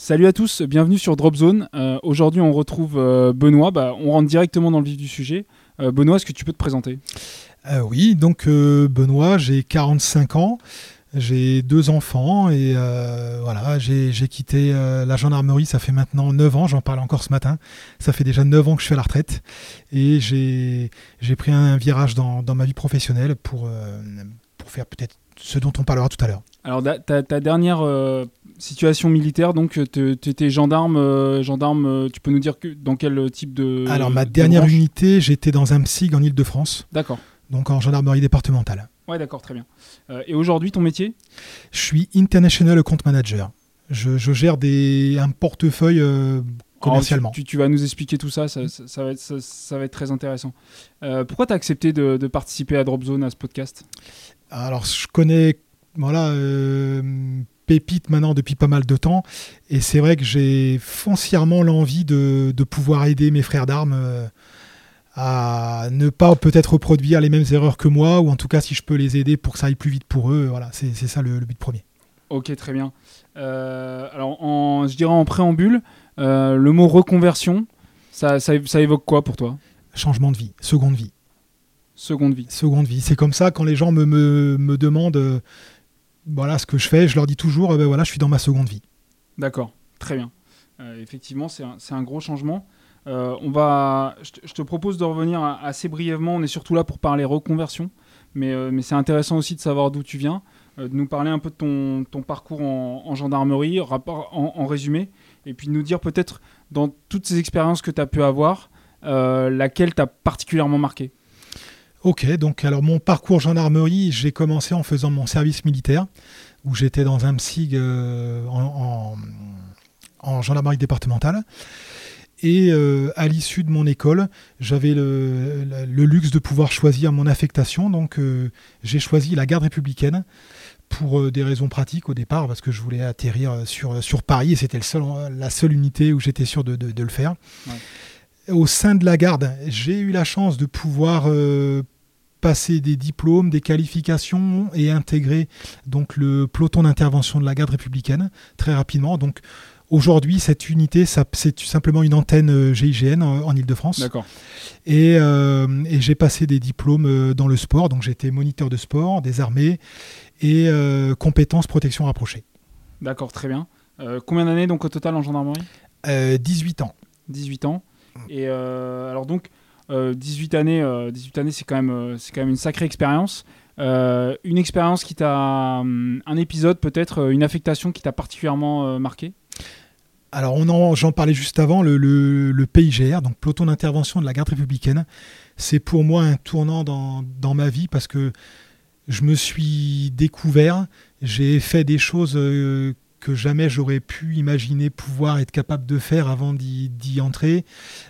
Salut à tous, bienvenue sur Drop Zone. Euh, Aujourd'hui, on retrouve euh, Benoît. Bah, on rentre directement dans le vif du sujet. Euh, Benoît, est-ce que tu peux te présenter? Oui, donc Benoît, j'ai 45 ans, j'ai deux enfants et voilà, j'ai quitté la gendarmerie, ça fait maintenant 9 ans, j'en parlais encore ce matin, ça fait déjà 9 ans que je suis à la retraite et j'ai pris un virage dans, dans ma vie professionnelle pour, pour faire peut-être ce dont on parlera tout à l'heure. Alors, ta, ta dernière euh, situation militaire, donc tu étais gendarme, euh, gendarme euh, tu peux nous dire que, dans quel type de. Alors ma de dernière branche unité, j'étais dans un PSIG en Ile-de-France, D'accord. donc en gendarmerie départementale. Ouais, d'accord, très bien. Euh, et aujourd'hui, ton métier? Je suis International Account Manager. Je, je gère des, un portefeuille euh, commercialement. Alors, tu, vas nous expliquer tout ça, ça, ça- ça va, être, ça, ça va être très intéressant. Euh, pourquoi tu as accepté de, de participer à Drop Zone, à ce podcast? Alors, je connais voilà, euh, Pépite maintenant depuis pas mal de temps, et c'est vrai que j'ai foncièrement l'envie de, de pouvoir aider mes frères d'armes euh, à ne pas peut-être reproduire les mêmes erreurs que moi, ou en tout cas si je peux les aider pour que ça aille plus vite pour eux. Voilà, c'est c'est ça le, le but premier. Ok, très bien. Euh, alors, en, je dirais en préambule, euh, le mot reconversion, ça, ça, ça évoque quoi pour toi? Changement de vie, seconde vie. Seconde vie. Seconde vie. C'est comme ça quand les gens me, me, me demandent voilà ce que je fais, je leur dis toujours eh ben voilà, je suis dans ma seconde vie. D'accord, très bien. Euh, effectivement, c'est un, gros changement. Euh, on va, je, te, propose de revenir assez brièvement. On est surtout là pour parler reconversion, mais, euh, c'est intéressant aussi de savoir d'où tu viens, de nous parler un peu de ton, parcours en, en gendarmerie, en, résumé, et puis nous dire peut-être dans toutes ces expériences que tu as pu avoir, laquelle t'a particulièrement marqué. Ok, donc alors mon parcours gendarmerie, j'ai commencé en faisant mon service militaire, où j'étais dans un PSIG euh, en, en- en gendarmerie départementale. Et euh, à l'issue de mon école, j'avais le, luxe de pouvoir choisir mon affectation. Donc euh, j'ai choisi la garde républicaine pour des raisons pratiques au départ, parce que je voulais atterrir sur, sur Paris et c'était seul- la seule unité où j'étais sûr de- de le faire. Au sein de la garde, j'ai eu la chance de pouvoir euh, passer des diplômes, des qualifications et intégrer donc le peloton d'intervention de la garde républicaine très rapidement. Donc aujourd'hui, cette unité, c'est tout simplement une antenne euh, GIGN en, Ile-de-France. D'accord. Et, euh, et j'ai passé des diplômes dans le sport. Donc été moniteur de sport, des armées et euh, compétences protection rapprochée. D'accord, très bien. Euh, combien d'années donc au total en gendarmerie? Euh, 18 ans. 18 ans. Et euh, alors donc, euh, 18 années, euh, 18 années, c'est quand même, euh, c'est quand même une sacrée expérience. Euh, une expérience qui t'a, hum, un épisode peut-être, euh, une affectation qui t'a particulièrement euh, marqué? Alors, on en- j'en parlais juste avant, le, PIGR, donc peloton d'intervention de la garde républicaine, c'est pour moi un tournant dans, dans ma vie parce que je me suis découvert, j'ai fait des choses euh, que jamais j'aurais pu imaginer pouvoir être capable de faire avant d'y entrer,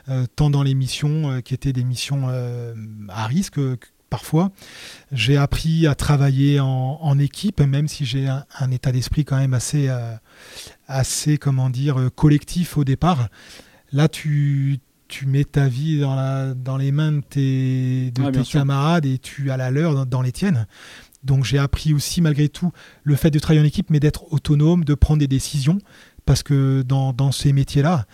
euh, tant dans les missions euh, qui étaient des missions euh, à risque parfois. J'ai appris à travailler en, en équipe, même si j'ai un, un état d'esprit quand même assez... assez, comment dire, collectif au départ. Là, tu, tu mets ta vie dans, la, dans les mains de tes, de tes camarades et tu as la leur dans, dans les tiennes. Donc j'ai appris aussi malgré tout le fait de travailler en équipe, mais d'être autonome, de prendre des décisions, parce que dans, dans ces métiers-là,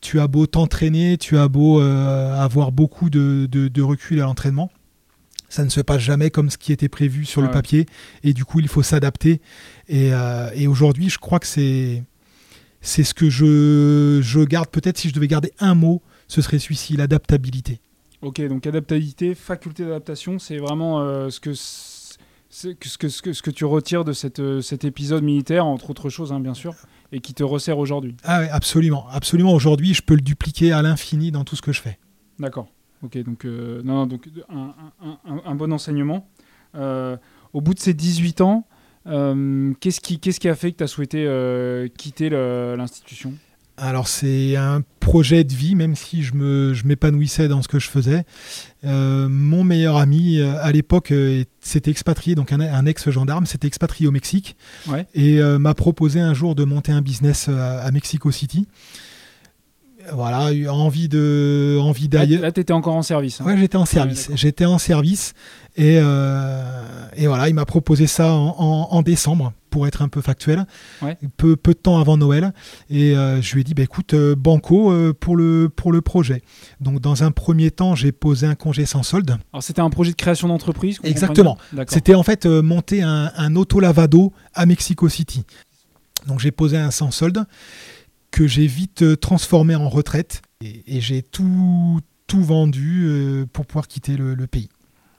tu as beau t'entraîner, tu as beau euh, avoir beaucoup de, de- de recul à l'entraînement, ça ne se passe jamais comme ce qui était prévu sur le papier, et du coup il faut s'adapter. Et, euh, et aujourd'hui, je crois que c'est c'est ce que je, je garde. Peut-être si je devais garder un mot, ce serait celui-ci, l'adaptabilité. Ok, donc adaptabilité, faculté d'adaptation, c'est vraiment euh, ce, que ce, que, ce, que, ce que tu retires de cette, euh, cet épisode militaire, entre autres choses, hein, bien sûr, et qui te resserre aujourd'hui. Ah oui, absolument. Absolument. Aujourd'hui, je peux le dupliquer à l'infini dans tout ce que je fais. D'accord. Ok, donc, euh, non, donc un, un, un, bon enseignement. au bout de ces 18 ans, qu'est-ce qui, qu'est-ce qui a fait que tu as souhaité quitter l'institution? Alors c'est un projet de vie, même si je me je m'épanouissais dans ce que je faisais. Euh, mon meilleur ami euh, à l'époque euh, s'était expatrié, donc un, ex-gendarme s'était expatrié au Mexique et m'a proposé un jour de monter un business à, Mexico City. Voilà, envie de envie d'ailleurs. Là, tu étais encore en service. Hein. Ouais, j'étais en service. j'étais en service et, et voilà, il m'a proposé ça en décembre pour être un peu factuel, peu, peu de temps avant Noël. Et euh, je lui ai dit, bah, écoute, euh, banco euh, pour, le, pour le projet. Donc dans un premier temps, j'ai posé un congé sans solde. Alors c'était un projet de création d'entreprise Exactement. C'était en fait monter un, un auto-lavado à Mexico City. Donc j'ai posé un sans solde que j'ai vite transformé en retraite et, j'ai tout, tout vendu pour pouvoir quitter le, le pays.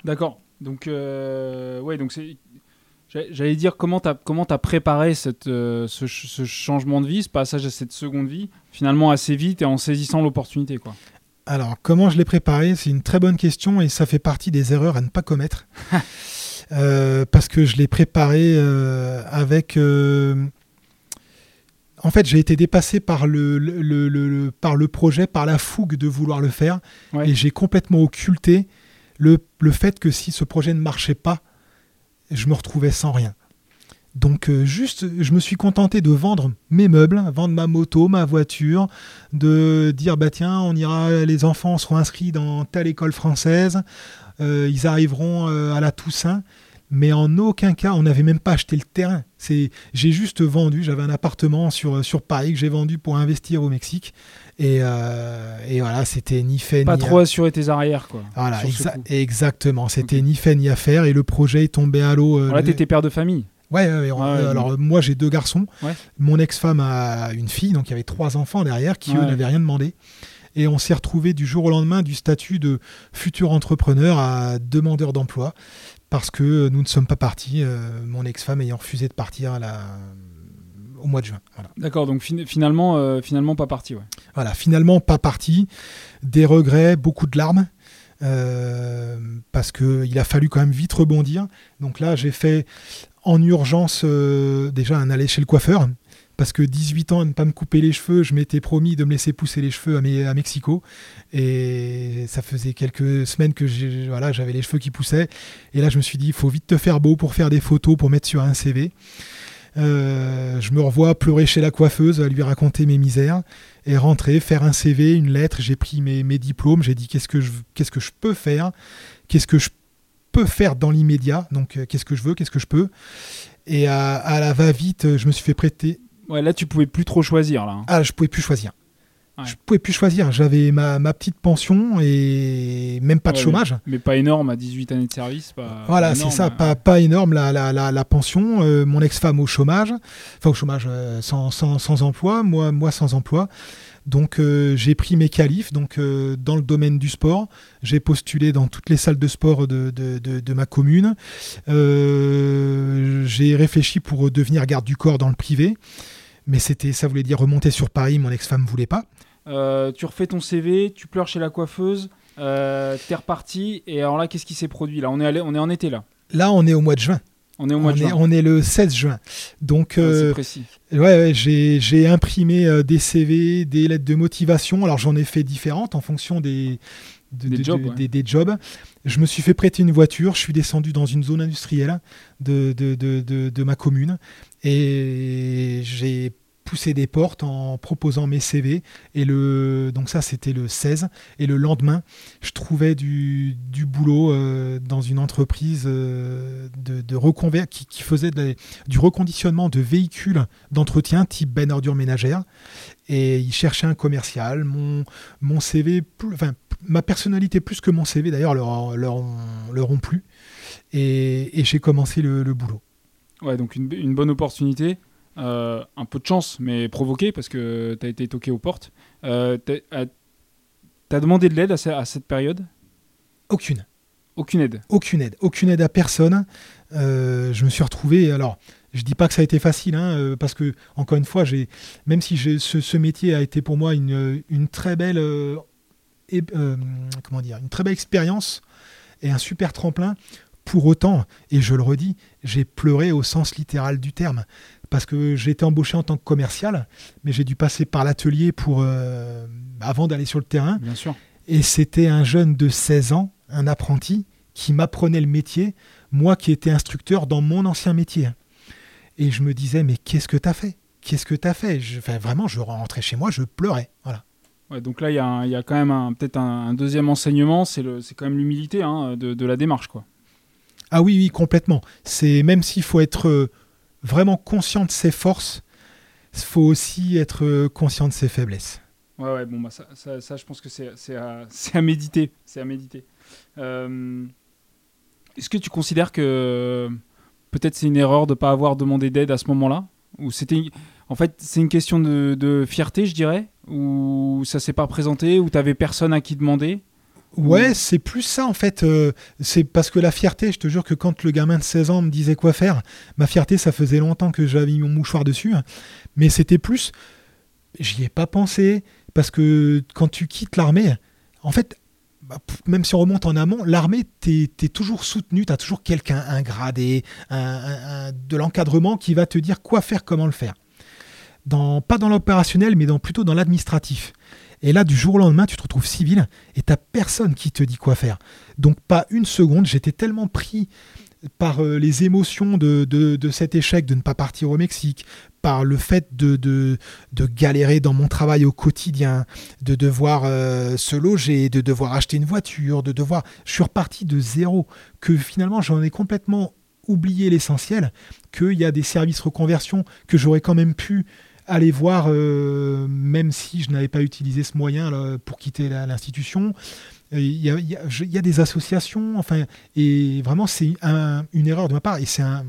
D'accord. Donc, ouais, donc c'est J'allais dire comment tu as, comment as préparé cette, euh, ce, changement de vie, ce passage à cette seconde vie, finalement assez vite et en saisissant l'opportunité. quoi. Alors, comment je l'ai préparé C'est une très bonne question et ça fait partie des erreurs à ne pas commettre. Euh, parce que je l'ai préparé euh, avec... En fait, j'ai été dépassé par le, le, par le projet, par la fougue de vouloir le faire. Et j'ai complètement occulté le, le fait que si ce projet ne marchait pas, je me retrouvais sans rien. Donc euh, juste, je me suis contenté de vendre mes meubles, vendre ma moto, ma voiture, de dire bah tiens, on ira, les enfants seront inscrits dans telle école française, euh, ils arriveront euh, à la Toussaint, mais en aucun cas, on n'avait même pas acheté le terrain. C'est, j'ai juste vendu, j'avais un appartement sur sur Paris que j'ai vendu pour investir au Mexique, et, voilà, c'était ni fait pas ni pas trop assurer tes arrières quoi. Voilà, exactement, c'était ni fait ni à faire, et le projet est tombé à l'eau. Voilà, t'étais père de famille. Ouais, alors moi j'ai deux garçons. Mon ex-femme a une fille, donc il y avait trois enfants derrière qui eux n'avaient rien demandé. Et on s'est retrouvé du jour au lendemain du statut de futur entrepreneur à demandeur d'emploi parce que nous ne sommes pas partis, euh, mon ex-femme ayant refusé de partir au mois de juin. D'accord, donc finalement, euh, finalement pas parti. Voilà, finalement pas parti. Des regrets, beaucoup de larmes. Euh, parce qu'il a fallu quand même vite rebondir. Donc là, j'ai fait en urgence euh, déjà un aller chez le coiffeur. Parce que 18 ans à ne pas me couper les cheveux, je m'étais promis de me laisser pousser les cheveux à, à Mexico. Et ça faisait quelques semaines que voilà, j'avais les cheveux qui poussaient. Et là, je me suis dit, il faut vite te faire beau pour faire des photos, pour mettre sur un CV. Euh, je me revois pleurer chez la coiffeuse, à lui raconter mes misères, et rentrer, faire un CV, une lettre. J'ai pris mes, mes diplômes, j'ai dit qu'est-ce que je, qu'est-ce que je peux faire, qu'est-ce que je peux faire dans l'immédiat, donc euh, qu'est-ce que je veux, qu'est-ce que je peux? Et à, la va-vite, je me suis fait prêter. Ouais, là, tu pouvais plus trop choisir. Là. Ah, je pouvais plus choisir. Je pouvais plus choisir. J'avais ma, ma, petite pension et même pas de chômage. Mais, pas énorme à 18 années de service. voilà, c'est ça, pas, pas énorme la, la, la, pension. Euh, mon ex-femme au chômage, enfin au chômage euh, sans, sans, sans, emploi, moi, moi sans emploi. Donc euh, j'ai pris mes qualifs donc, euh, dans le domaine du sport. J'ai postulé dans toutes les salles de sport de, de, de, ma commune. Euh, j'ai réfléchi pour devenir garde du corps dans le privé. Mais c'était, ça voulait dire remonter sur Paris. Mon ex-femme ne voulait pas. tu refais ton CV, tu pleures chez la coiffeuse, euh, t'es reparti. Et alors là, qu'est-ce qui s'est produit Là, on est, allé, on est en été là. Là, on est au mois de juin. On est au mois de juin. on est le 16 juin. Donc, ah, euh, précis. Ouais, j'ai imprimé euh, des CV, des lettres de motivation. Alors j'en ai fait différentes en fonction des, des, jobs, des, jobs, Je me suis fait prêter une voiture. Je suis descendu dans une zone industrielle de, de, de ma commune et j'ai pousser des portes en proposant mes CV. Et le, donc ça, c'était le 16. Et le lendemain, je trouvais du, du boulot euh, dans une entreprise euh, de, qui, qui, faisait du reconditionnement de véhicules d'entretien type ben ordure ménagère. Et ils cherchaient un commercial. Mon, mon CV, enfin, ma personnalité plus que mon CV d'ailleurs leur, leur, ont plu. Et, j'ai commencé le, boulot. Ouais, donc une, une bonne opportunité. un peu de chance, mais provoqué parce que tu as été toqué aux portes. Euh, tu as, demandé de l'aide à, cette période? Aucune. Aucune aide Aucune aide. Aucune aide à personne. je me suis retrouvé. Alors, je dis pas que ça a été facile, hein, parce que, encore une fois, même si ce, ce, métier a été pour moi une, une très belle. comment dire Une très belle expérience et un super tremplin. Pour autant, et je le redis, j'ai pleuré au sens littéral du terme, parce que j'ai été embauché en tant que commercial, mais j'ai dû passer par l'atelier pour euh, avant d'aller sur le terrain. Bien sûr. Et c'était un jeune de 16 ans, un apprenti, qui m'apprenait le métier, moi qui étais instructeur dans mon ancien métier. Et je me disais, mais qu'est-ce que tu as fait? Qu'est-ce que tu as fait? Je, Vraiment, je rentrais chez moi, je pleurais. Voilà donc là, il y, a quand même peut-être un, deuxième enseignement, c'est quand même l'humilité hein, de, la démarche. quoi. Ah oui, oui, complètement. C'est Même s'il faut être euh, vraiment conscient de ses forces, il faut aussi être euh, conscient de ses faiblesses. Ouais, ouais, bon, bah, ça, ça, je pense que c'est à, à, méditer. C'est à méditer. Euh, est-ce que tu considères que peut-être c'est une erreur de ne pas avoir demandé d'aide à ce moment-là? Ou c'était, en fait, c'est une question de, de, fierté, je dirais? Ou ça s'est pas présenté? Ou t'avais personne à qui demander? Ouais, c'est plus ça en fait. Euh, c'est parce que la fierté, je te jure que quand le gamin de 16 ans me disait quoi faire, ma fierté, ça faisait longtemps que j'avais mis mon mouchoir dessus. Mais c'était plus, j'y ai pas pensé. Parce que quand tu quittes l'armée, en fait, bah, même si on remonte en amont, l'armée, tu es, toujours soutenu, tu as toujours quelqu'un, un gradé, de l'encadrement qui va te dire quoi faire, comment le faire pas dans l'opérationnel, mais dans, plutôt dans l'administratif. Et là, du jour au lendemain, tu te retrouves civil et t'as personne qui te dit quoi faire. Donc pas une seconde, j'étais tellement pris par euh, les émotions de, de, cet échec de ne pas partir au Mexique, par le fait de, de, galérer dans mon travail au quotidien, de devoir euh, se loger, de devoir acheter une voiture, de devoir... Je suis reparti de zéro, que finalement j'en ai complètement oublié l'essentiel, qu'il y a des services reconversion que j'aurais quand même pu aller voir, euh, même si je n'avais pas utilisé ce moyen pour quitter l'institution. Il y, a, des associations, enfin, et vraiment c'est une erreur de ma part et c'est un,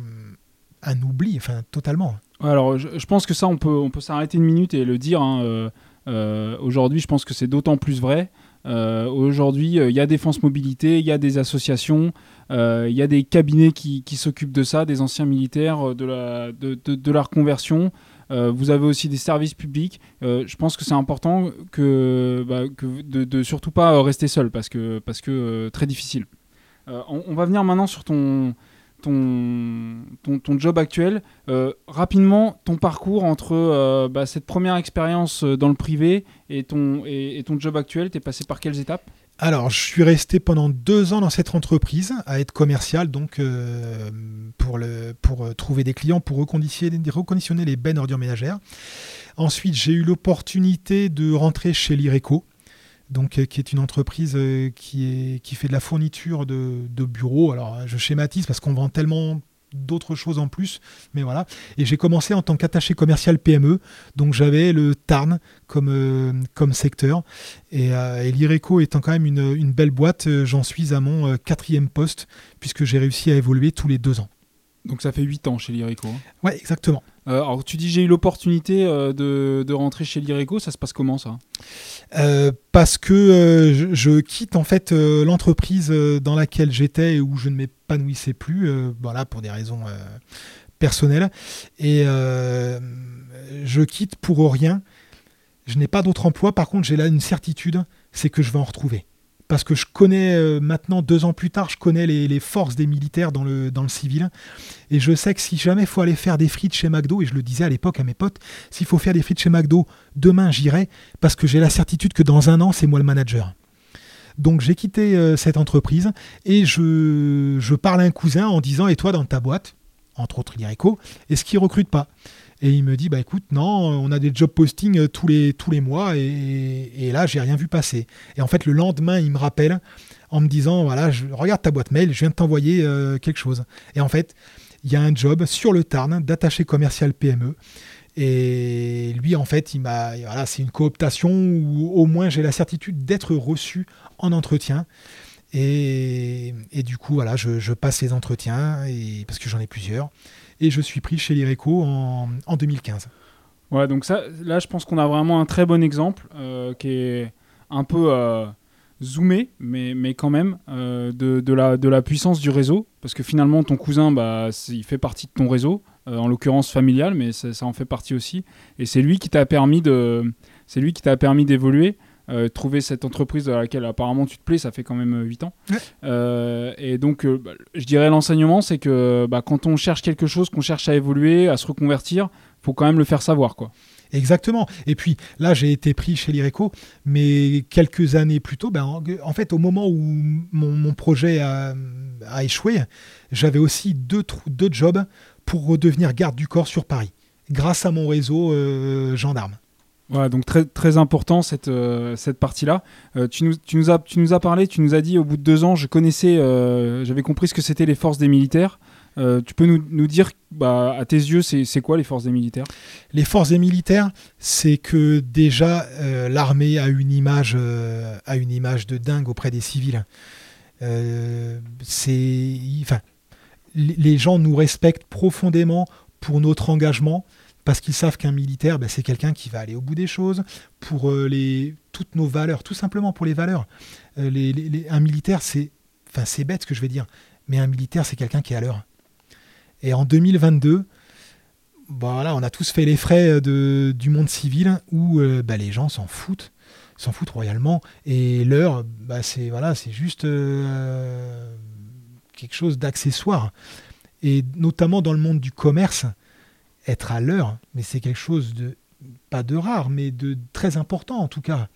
oubli, enfin, totalement. Alors, je, pense que ça, on peut, on peut s'arrêter une minute et le dire. Hein, euh, euh, aujourd'hui, je pense que c'est d'autant plus vrai. Aujourd'hui, il y a Défense Mobilité, il y a des associations, il y a des cabinets qui, s'occupent de ça, des anciens militaires, de la, de, de la reconversion. Euh, vous avez aussi des services publics. Euh, je pense que c'est important que, bah, de, de, surtout pas rester seul parce que, parce que euh, très difficile. On, va venir maintenant sur ton, ton, ton, job actuel. rapidement, ton parcours entre bah, cette première expérience dans le privé et ton, et, et ton job actuel, tu es passé par quelles étapes? Alors, je suis resté pendant deux ans dans cette entreprise à être commercial, donc euh, pour, pour euh, trouver des clients, pour reconditionner, reconditionner les bennes ordures ménagères. Ensuite, j'ai eu l'opportunité de rentrer chez l'IRECO, donc, euh, qui est une entreprise qui, est, qui fait de la fourniture de, de bureaux. Alors, je schématise parce qu'on vend tellement d'autres choses en plus. Mais voilà. Et j'ai commencé en tant qu'attaché commercial PME. Donc j'avais le Tarn comme, euh, comme secteur. Et, euh, l'IRECO étant quand même une, belle boîte, euh, j'en suis à mon quatrième poste, puisque j'ai réussi à évoluer tous les deux ans. Donc ça fait 8 ans chez l'IRECO. Hein. Ouais, exactement. Euh, alors tu dis j'ai eu l'opportunité euh, de, rentrer chez l'IRECO, ça se passe comment ça? Euh, Parce que je, quitte en fait l'entreprise dans laquelle j'étais et où je ne m'épanouissais plus, voilà pour des raisons personnelles, et je quitte pour rien. Je n'ai pas d'autre emploi, par contre j'ai là une certitude, c'est que je vais en retrouver parce que je connais euh, maintenant, deux ans plus tard, je connais les, forces des militaires dans le, civil. Et je sais que si jamais il faut aller faire des frites chez McDo, et je le disais à l'époque à mes potes, s'il faut faire des frites chez McDo, demain j'irai, parce que j'ai la certitude que dans un an, c'est moi le manager. Donc j'ai quitté euh, cette entreprise et je, je, parle à un cousin en disant, et toi dans ta boîte, entre autres l'IRECO, est-ce qu'ils recrutent pas? Et il me dit bah écoute non on a des job postings euh, tous les tous les mois et, et là j'ai rien vu passer. Et en fait le lendemain il me rappelle en me disant voilà je regarde ta boîte mail je viens de t'envoyer euh, quelque chose. Et en fait il y a un job sur le Tarn d'attaché commercial PME et lui en fait il m'a voilà c'est une cooptation où au moins j'ai la certitude d'être reçu en entretien. Et, du coup, voilà, je, passe les entretiens, et, parce que j'en ai plusieurs, et je suis pris chez l'IRECO en, en 2015. Ouais, donc ça, là, je pense qu'on a vraiment un très bon exemple euh, qui est un peu euh, zoomé, mais, mais quand même, euh, de, de, la, de la puissance du réseau. Parce que finalement, ton cousin, bah, il fait partie de ton réseau, en l'occurrence familial, mais ça, ça, en fait partie aussi. Et c'est lui qui t'a permis de, c'est lui qui t'a permis d'évoluer. Euh, trouver cette entreprise dans laquelle apparemment tu te plais, ça fait quand même 8 ans. Euh, et donc, euh, bah, je dirais l'enseignement, c'est que bah, quand on cherche quelque chose, qu'on cherche à évoluer, à se reconvertir, faut quand même le faire savoir. quoi. Exactement. Et puis là, j'ai été pris chez l'IRECO, mais quelques années plus tôt, ben, en, fait, au moment où mon, projet a, échoué, j'avais aussi deux, deux jobs pour redevenir garde du corps sur Paris, grâce à mon réseau gendarme. Voilà, donc très, important cette, euh, cette partie-là. Euh, tu, nous, tu, nous as, tu nous as parlé, tu nous as dit au bout de deux ans, je connaissais, euh, j'avais compris ce que c'était les forces des militaires. tu peux nous, nous dire, bah, à tes yeux, c'est quoi les forces des militaires? Les forces des militaires, c'est que déjà l'armée a une image, a une image de dingue auprès des civils. c'est, enfin, les gens nous respectent profondément pour notre engagement parce qu'ils savent qu'un militaire, ben, c'est quelqu'un qui va aller au bout des choses pour euh, les, toutes nos valeurs, tout simplement pour les valeurs. Euh, un militaire, c'est, enfin, c'est bête ce que je vais dire, mais un militaire, c'est quelqu'un qui est à l'heure. Et en 2022, bah, voilà, on a tous fait les frais euh, de, du monde civil où bah, les gens s'en foutent, s'en foutent royalement. Et l'heure, bah, c'est voilà, c'est juste quelque chose d'accessoire. Et notamment dans le monde du commerce, être à l'heure, mais c'est quelque chose de pas de rare, mais de très important en tout cas.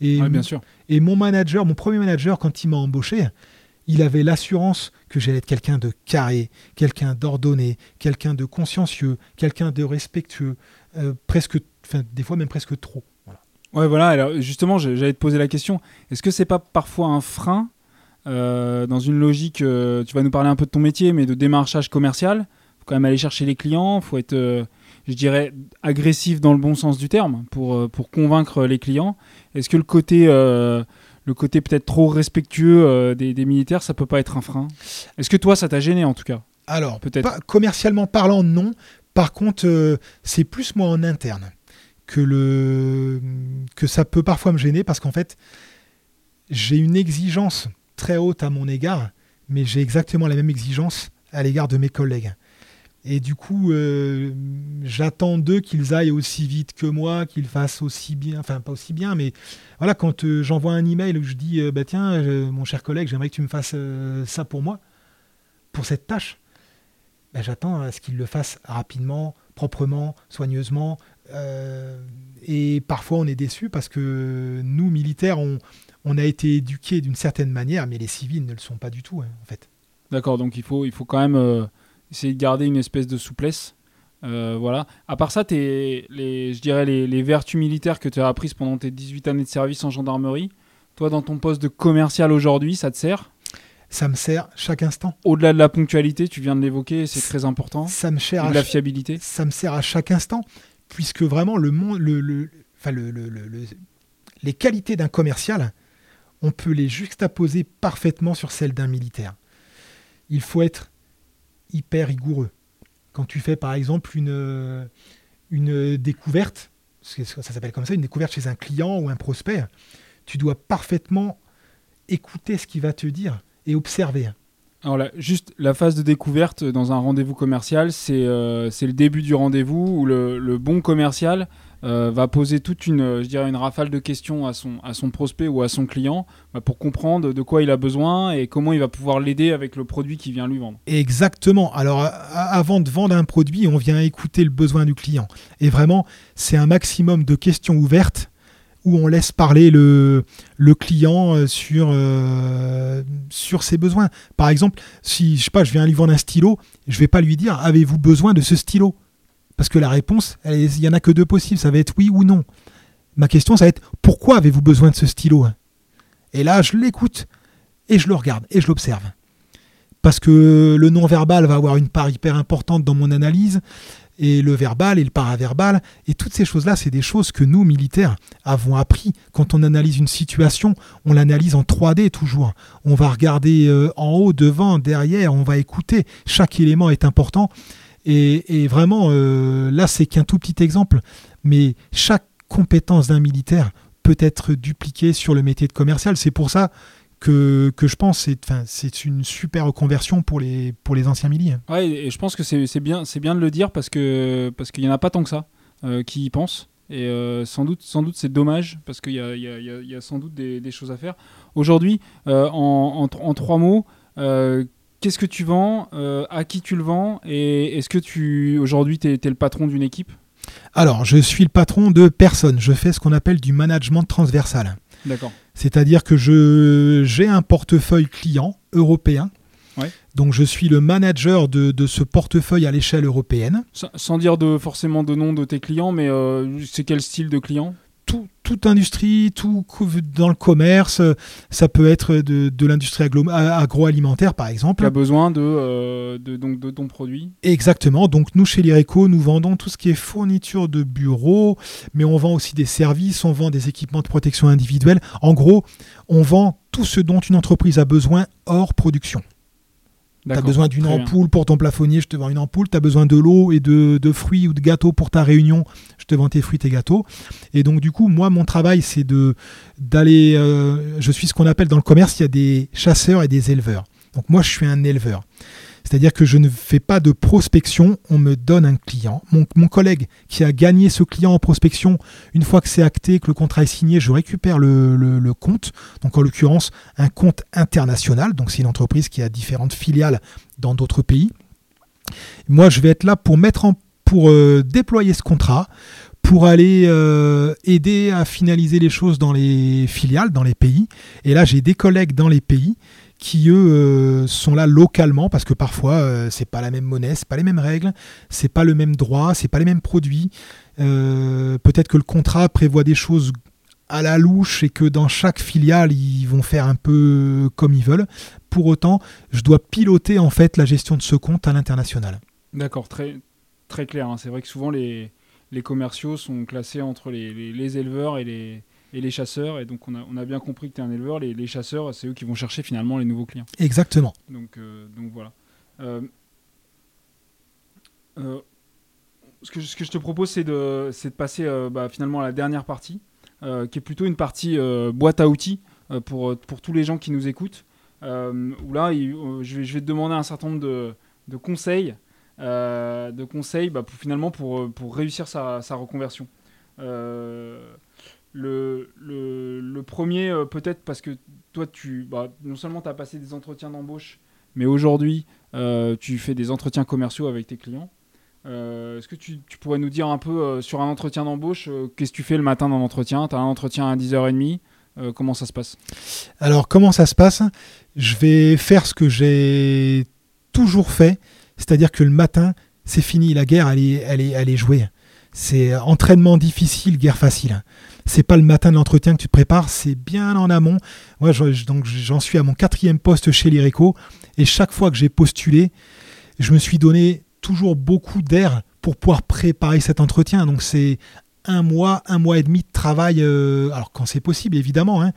Et, bien sûr. Et mon manager, mon premier manager, quand il m'a embauché, il avait l'assurance que j'allais être quelqu'un de carré, quelqu'un d'ordonné, quelqu'un de consciencieux, quelqu'un de respectueux, euh, presque, des fois même presque trop. Voilà. Ouais, voilà. Alors justement, j'allais te poser la question. Est-ce que c'est pas parfois un frein euh, dans une logique euh, Tu vas nous parler un peu de ton métier, mais de démarchage commercial quand même aller chercher les clients, faut être, euh, je dirais, agressif dans le bon sens du terme pour, euh, pour convaincre les clients. Est-ce que le côté, euh, le côté peut-être trop respectueux des, des, militaires, ça peut pas être un frein? Est-ce que toi, ça t'a gêné en tout cas? Alors, peut-être. Commercialement parlant, non. Par contre, c'est plus moi en interne que, le, que ça peut parfois me gêner parce qu'en fait, j'ai une exigence très haute à mon égard, mais j'ai exactement la même exigence à l'égard de mes collègues. Et du coup, euh, j'attends d'eux qu'ils aillent aussi vite que moi, qu'ils fassent aussi bien, enfin pas aussi bien, mais voilà, quand euh, j'envoie un email où je dis, euh, bah tiens, mon cher collègue, j'aimerais que tu me fasses ça pour moi, pour cette tâche, bah, j'attends à ce qu'ils le fassent rapidement, proprement, soigneusement. et parfois, on est déçu parce que nous, militaires, on, on a été éduqués d'une certaine manière, mais les civils ne le sont pas du tout, hein, en fait. D'accord, donc il faut, il faut quand même essayer de garder une espèce de souplesse. Euh, voilà. À part ça, es, les, je dirais les, vertus militaires que tu as apprises pendant tes 18 années de service en gendarmerie, toi, dans ton poste de commercial aujourd'hui, ça te sert? Ça me sert chaque instant. Au-delà de la ponctualité, tu viens de l'évoquer, c'est très important. Ça me sert à la fiabilité. Ça me sert à chaque instant, puisque vraiment le, le, le, le les qualités d'un commercial, on peut les juxtaposer parfaitement sur celles d'un militaire. Il faut être hyper rigoureux. Quand tu fais par exemple une, une découverte, ça s'appelle comme ça, une découverte chez un client ou un prospect, tu dois parfaitement écouter ce qu'il va te dire et observer. Alors là, juste la phase de découverte dans un rendez-vous commercial, c'est euh, le début du rendez-vous où le, le, bon commercial euh, va poser toute une, une rafale de questions à son, prospect ou à son client bah, pour comprendre de quoi il a besoin et comment il va pouvoir l'aider avec le produit qu'il vient lui vendre. Exactement. Alors, avant de vendre un produit, on vient écouter le besoin du client. Et vraiment, c'est un maximum de questions ouvertes où on laisse parler le, client euh, sur, euh, ses besoins. Par exemple, si je sais pas, je viens lui vendre un stylo, je vais pas lui dire avez-vous besoin de ce stylo? Parce que la réponse, il n'y en a que deux possibles, ça va être oui ou non. Ma question, ça va être pourquoi avez-vous besoin de ce stylo Et là, je l'écoute et je le regarde et je l'observe. Parce que le non-verbal va avoir une part hyper importante dans mon analyse. et le verbal et le paraverbal. Et toutes ces choses-là, c'est des choses que nous, militaires, avons appris. Quand on analyse une situation, on l'analyse en 3D toujours. On va regarder euh, en haut, devant, derrière, on va écouter. Chaque élément est important. Et, vraiment, euh, là, c'est qu'un tout petit exemple, mais chaque compétence d'un militaire peut être dupliquée sur le métier de commercial. C'est pour ça que, que je pense c'est c'est une super reconversion pour les pour les anciens milliers. Ouais, et je pense que c'est bien bien de le dire parce que parce qu'il y en a pas tant que ça euh, qui y pensent et euh, sans doute sans doute c'est dommage parce qu'il y a, y, a, y a, sans doute des, choses à faire. Aujourd'hui, en, en, trois mots. Qu'est-ce que tu vends À qui tu le vends Et est-ce que tu aujourd'hui tu es, es, le patron d'une équipe? Alors, je suis le patron de personnes. Je fais ce qu'on appelle du management transversal. D'accord. C'est-à-dire que j'ai un portefeuille client européen. Donc je suis le manager de, ce portefeuille à l'échelle européenne. Sans, dire de, forcément de nom de tes clients, mais euh, c'est quel style de client? Toute industrie, tout dans le commerce, ça peut être de, l'industrie agroalimentaire par exemple. Tu as besoin de, euh, de, donc de ton produit Exactement. Donc nous chez l'IRECO, nous vendons tout ce qui est fourniture de bureaux, mais on vend aussi des services, on vend des équipements de protection individuelle. En gros, on vend tout ce dont une entreprise a besoin hors production. Tu as besoin d'une ampoule pour ton plafonnier, je te vends une ampoule. Tu as besoin de l'eau et de, fruits ou de gâteaux pour ta réunion, je te vends tes fruits, tes gâteaux. Et donc, du coup, moi, mon travail, c'est de d'aller. Euh, je suis ce qu'on appelle dans le commerce, il y a des chasseurs et des éleveurs. Donc, moi, je suis un éleveur. C'est-à-dire que je ne fais pas de prospection, on me donne un client. Mon, collègue qui a gagné ce client en prospection, une fois que c'est acté, que le contrat est signé, je récupère le, compte. Donc en l'occurrence, un compte international. Donc c'est une entreprise qui a différentes filiales dans d'autres pays. Moi, je vais être là pour mettre en pour euh, déployer ce contrat, pour aller euh, aider à finaliser les choses dans les filiales, dans les pays. Et là, j'ai des collègues dans les pays qui eux euh, sont là localement parce que parfois euh, c'est pas la même monnaie, c'est pas les mêmes règles, c'est pas le même droit, c'est pas les mêmes produits. Euh, peut-être que le contrat prévoit des choses à la louche et que dans chaque filiale ils vont faire un peu comme ils veulent. Pour autant, je dois piloter en fait la gestion de ce compte à l'international. D'accord, très très clair. Hein. C'est vrai que souvent les, les commerciaux sont classés entre les, les éleveurs et les et les chasseurs. Et donc, on a, on a bien compris que tu es un éleveur. Les, les chasseurs, c'est eux qui vont chercher finalement les nouveaux clients. Exactement. Donc, euh, donc voilà. Euh, euh, ce, que, ce que je te propose, c'est de, de passer bah, finalement à la dernière partie, qui est plutôt une partie boîte à outils pour, pour tous les gens qui nous écoutent. où là, je, vais, je vais te demander un certain nombre de, de conseils. De conseils bah, pour, finalement pour, pour réussir sa, sa reconversion. Le, le, premier, euh, peut-être parce que toi, tu, bah, non seulement tu as passé des entretiens d'embauche, mais aujourd'hui, euh, tu fais des entretiens commerciaux avec tes clients. Euh, est-ce que tu, pourrais nous dire un peu sur un entretien d'embauche, qu'est-ce que tu fais le matin dans l'entretien Tu as un entretien à 10h30 Comment ça se passe? Alors, comment ça se passe? Je vais faire ce que j'ai toujours fait, c'est-à-dire que le matin, c'est fini, la guerre, elle est, elle est, jouée. C'est entraînement difficile, guerre facile c'est pas le matin de l'entretien que tu te prépares, c'est bien en amont. Moi, donc j'en suis à mon quatrième poste chez l'IRECO et chaque fois que j'ai postulé, je me suis donné toujours beaucoup d'air pour pouvoir préparer cet entretien. Donc c'est un mois, un mois et demi de travail, euh, alors quand c'est possible évidemment, hein,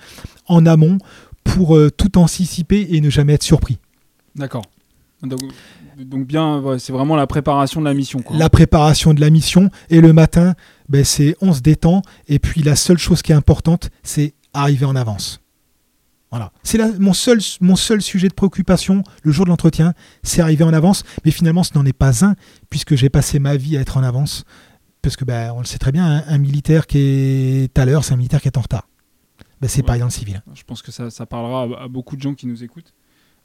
en amont pour euh, tout anticiper et ne jamais être surpris. D'accord. Bien, c'est vraiment la préparation de la mission. La préparation de la mission et le matin, ben, c'est on se détend et puis la seule chose qui est importante, c'est arriver en avance. Voilà. C'est mon seul, mon seul sujet de préoccupation le jour de l'entretien, c'est arriver en avance. Mais finalement, ce n'en est pas un, puisque j'ai passé ma vie à être en avance. Parce que, ben, on le sait très bien, un, militaire qui est à l'heure, c'est un militaire qui est en retard. Ben, c'est pareil dans le civil. Je pense que ça, parlera à, beaucoup de gens qui nous écoutent.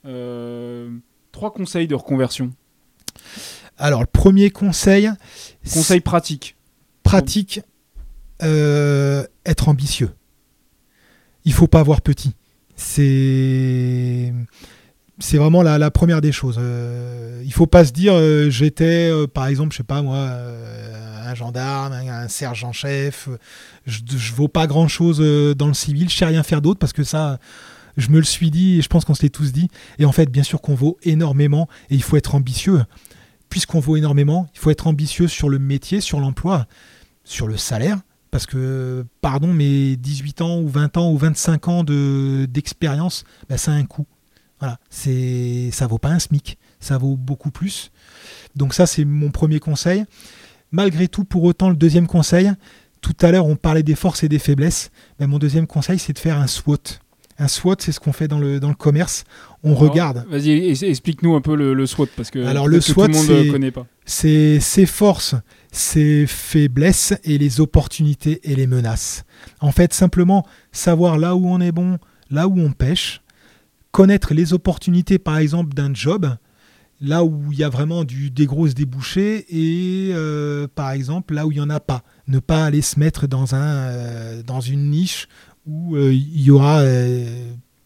Euh, trois conseils de reconversion. Alors, le premier conseil. Conseil pratique pratique, euh, être ambitieux. Il faut pas avoir petit. C'est c'est vraiment la, première des choses. Euh, il faut pas se dire euh, j'étais par exemple je sais pas moi un gendarme, un, sergent-chef. Je, je vaux pas grand chose dans le civil. Je sais rien faire d'autre parce que ça je me le suis dit et je pense qu'on se l'est tous dit. Et en fait bien sûr qu'on vaut énormément et il faut être ambitieux puisqu'on vaut énormément, il faut être ambitieux sur le métier, sur l'emploi, sur le salaire. Parce que, pardon, mais 18 ans ou 20 ans ou 25 ans d'expérience, bah, ça a un coût. Voilà, c'est, ça vaut pas un SMIC, ça vaut beaucoup plus. Donc ça, c'est mon premier conseil. Malgré tout, pour autant, le deuxième conseil, tout à l'heure, on parlait des forces et des faiblesses. Mais mon deuxième conseil, c'est de faire un SWOT. Un SWOT, c'est ce qu'on fait dans le, dans le commerce. On regarde. Vas-y, explique-nous un peu le, SWOT parce que, Alors, le SWOT, tout le monde ne connaît pas. C'est ses forces, ses faiblesses et les opportunités et les menaces. En fait, simplement savoir là où on est bon, là où on pêche, connaître les opportunités, par exemple, d'un job, là où il y a vraiment du, des grosses débouchés et euh, par exemple là où il n'y en a pas. Ne pas aller se mettre dans, un, euh, dans une niche où euh, il y aura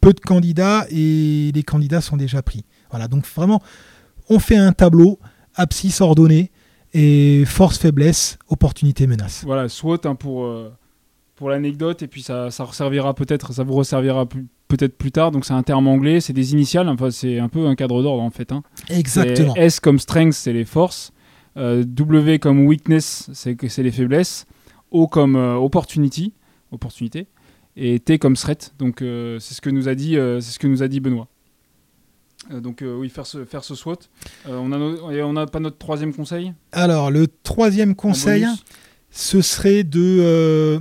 peu de candidats et les candidats sont déjà pris. Voilà, donc vraiment, on fait un tableau abscisse ordonné et force, faiblesse, opportunité, menace. Voilà, SWOT hein, pour, pour l'anecdote et puis ça, ça resservira peut-être, ça vous resservira peut-être plus tard. Donc c'est un terme anglais, c'est des initiales. Enfin, c'est un peu un cadre d'ordre en fait. Hein. Exactement. S comme strength, c'est les forces. Euh, w comme weakness, c'est c'est les faiblesses. O comme euh, opportunity, opportunité. Et T comme threat. Donc euh, c'est ce que nous a dit, c'est ce que nous a dit Benoît. donc oui, faire ce, faire ce SWOT. on n'a on a pas notre troisième conseil? Alors le troisième conseil, ce serait de,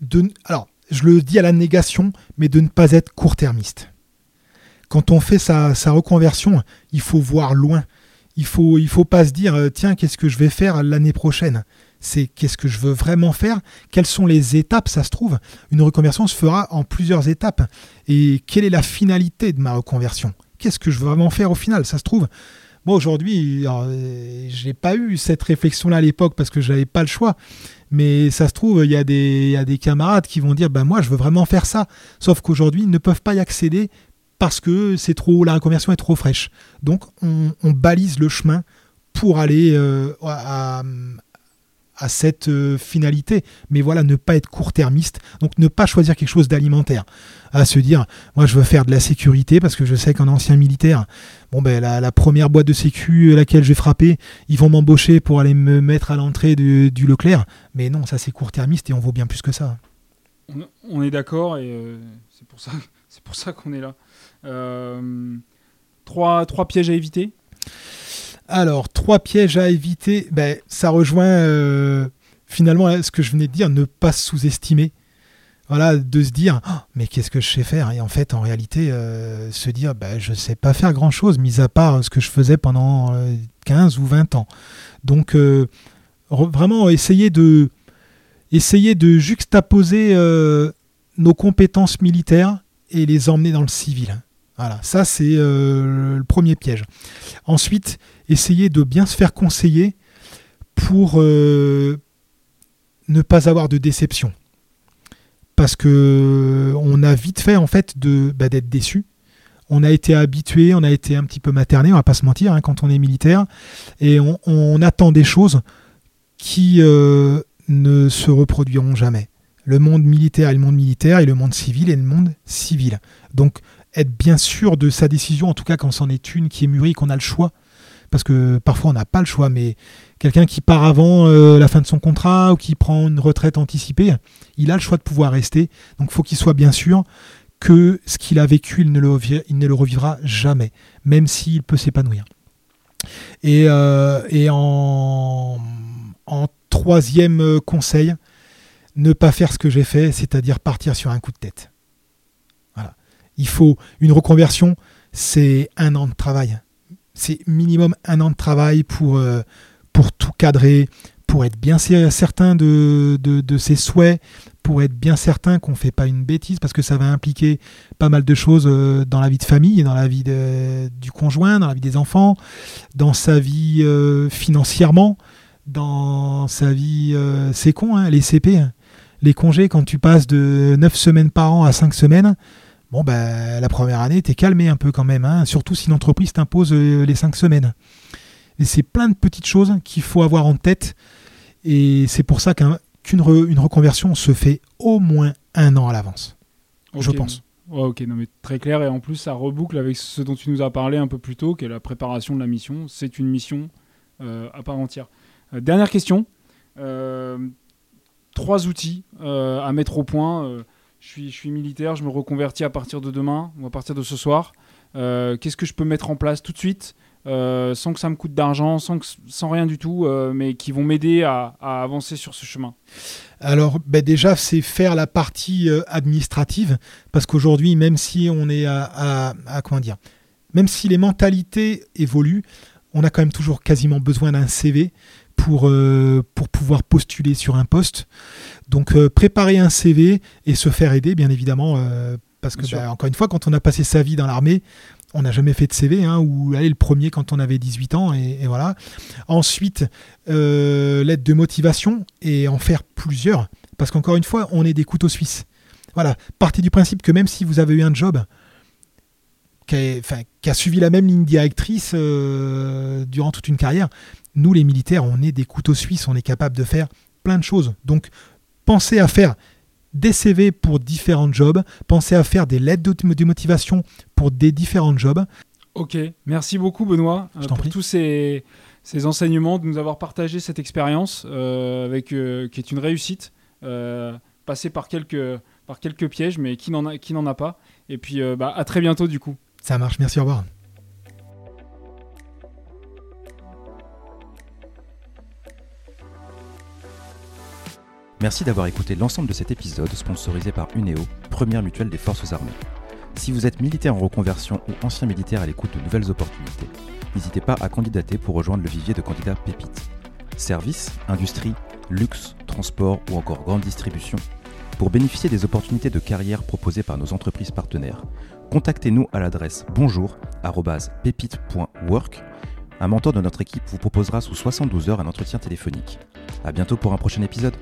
de alors je le dis à la négation, mais de ne pas être court-termiste. Quand on fait sa, reconversion, il faut voir loin. Il faut, il faut pas se dire euh, tiens qu'est-ce que je vais faire l'année prochaine? C'est qu'est-ce que je veux vraiment faire. Quelles sont les étapes Ça se trouve, une reconversion se fera en plusieurs étapes. Et quelle est la finalité de ma reconversion? Qu'est-ce que je veux vraiment faire au final? Ça se trouve, moi aujourd'hui, euh, je n'ai pas eu cette réflexion-là à l'époque parce que je n'avais pas le choix. Mais ça se trouve, il y, a des, des camarades qui vont dire ben moi, je veux vraiment faire ça. Sauf qu'aujourd'hui, ils ne peuvent pas y accéder parce que c'est trop, la reconversion est trop fraîche. Donc, on, balise le chemin pour aller euh, à, à cette euh, finalité. Mais voilà, ne pas être court-termiste, donc ne pas choisir quelque chose d'alimentaire. À se dire, moi je veux faire de la sécurité parce que je sais qu'en ancien militaire, bon ben la, première boîte de sécu à laquelle je vais frapper, ils vont m'embaucher pour aller me mettre à l'entrée du, Leclerc. Mais non, ça c'est court-termiste et on vaut bien plus que ça. On, est d'accord et euh, c'est pour ça, ça qu'on est là. Euh, trois, trois pièges à éviter? Alors, trois pièges à éviter. Ben, ça rejoint euh, finalement ce que je venais de dire, ne pas sous-estimer. Voilà, de se dire, oh, mais qu'est-ce que je sais faire? Et en fait, en réalité, euh, se dire, ben, je ne sais pas faire grand-chose, mis à part ce que je faisais pendant 15 euh, ou 20 ans. Donc, vraiment, essayer de, essayer de juxtaposer nos compétences militaires et les emmener dans le civil. Voilà, ça c'est le premier piège. Ensuite, essayer de bien se faire conseiller pour euh, ne pas avoir de déception. Parce que on a vite fait en fait de bah, d'être déçu. On a été habitué, on a été un petit peu materné, on va pas se mentir, hein, quand on est militaire, et on, attend des choses qui euh, ne se reproduiront jamais. Le monde militaire est le monde militaire et le monde civil est le monde civil. Donc être bien sûr de sa décision, en tout cas quand c'en est une qui est mûrie, qu'on a le choix parce que parfois on n'a pas le choix, mais quelqu'un qui part avant euh, la fin de son contrat ou qui prend une retraite anticipée, il a le choix de pouvoir rester. Donc il faut qu'il soit bien sûr que ce qu'il a vécu, il ne, le, il revivra jamais, même s'il peut s'épanouir. Et, euh, en, en, troisième conseil, ne pas faire ce que j'ai fait, c'est-à-dire partir sur un coup de tête. Il faut une reconversion, c'est un an de travail c'est minimum un an de travail pour, euh, pour tout cadrer, pour être bien certain de, de, ses souhaits, pour être bien certain qu'on ne fait pas une bêtise, parce que ça va impliquer pas mal de choses euh, dans la vie de famille, dans la vie du conjoint, dans la vie des enfants, dans sa vie euh, financièrement, dans sa vie... c'est con, hein, les CP, hein. les congés, quand tu passes de 9 semaines par an à 5 semaines, Bon, ben, la première année, t'es calmé un peu quand même, hein, surtout si l'entreprise t'impose euh, les cinq semaines. Et c'est plein de petites choses qu'il faut avoir en tête. Et c'est pour ça qu'une une reconversion se fait au moins un an à l'avance. je pense. ok, non mais très clair et en plus ça reboucle avec ce dont tu nous as parlé un peu plus tôt, qui est la préparation de la mission. C'est une mission à part entière. dernière question. trois outils à mettre au point. Je, suis, militaire, je me reconvertis à partir de demain ou à partir de ce soir. Qu'est-ce que je peux mettre en place tout de suite euh, sans que ça me coûte d'argent, sans, rien du tout, euh, mais qui vont m'aider à, avancer sur ce chemin? Alors ben déjà, c'est faire la partie euh, administrative, parce qu'aujourd'hui, même si on est à, à, comment dire, même si les mentalités évoluent, on a quand même toujours quasiment besoin d'un CV pour, pour pouvoir postuler sur un poste. Donc préparer un CV et se faire aider, bien évidemment, parce que, ben, encore une fois, quand on a passé sa vie dans l'armée, on n'a jamais fait de CV, hein, ou aller le premier quand on avait 18 ans, et, voilà. Ensuite, euh, l'aide de motivation et en faire plusieurs, parce qu'encore une fois, on est des couteaux suisses. Voilà, partez du principe que même si vous avez eu un job qui a, suivi la même ligne directrice euh, durant toute une carrière, nous les militaires, on est des couteaux suisses, on est capable de faire plein de choses. Donc, pensez à faire des CV pour différents jobs. Pensez à faire des lettres de motivation pour des différents jobs. Ok, merci beaucoup Benoît euh, pour tous ces, enseignements, de nous avoir partagé cette expérience euh, avec euh, qui est une réussite, passée par quelques, par quelques pièges, mais qui n'en a, qui n'en a pas. Et puis bah, à très bientôt du coup. Ça marche, merci, au revoir. Merci d'avoir écouté l'ensemble de cet épisode sponsorisé par Uneo, première mutuelle des forces armées. Si vous êtes militaire en reconversion ou ancien militaire à l'écoute de nouvelles opportunités, n'hésitez pas à candidater pour rejoindre le vivier de candidats pépites. Services, industrie, luxe, transport ou encore grande distribution. Pour bénéficier des opportunités de carrière proposées par nos entreprises partenaires, contactez-nous à l'adresse bonjour@pépite.work. Un mentor de notre équipe vous proposera sous 72 heures un entretien téléphonique. A bientôt pour un prochain épisode.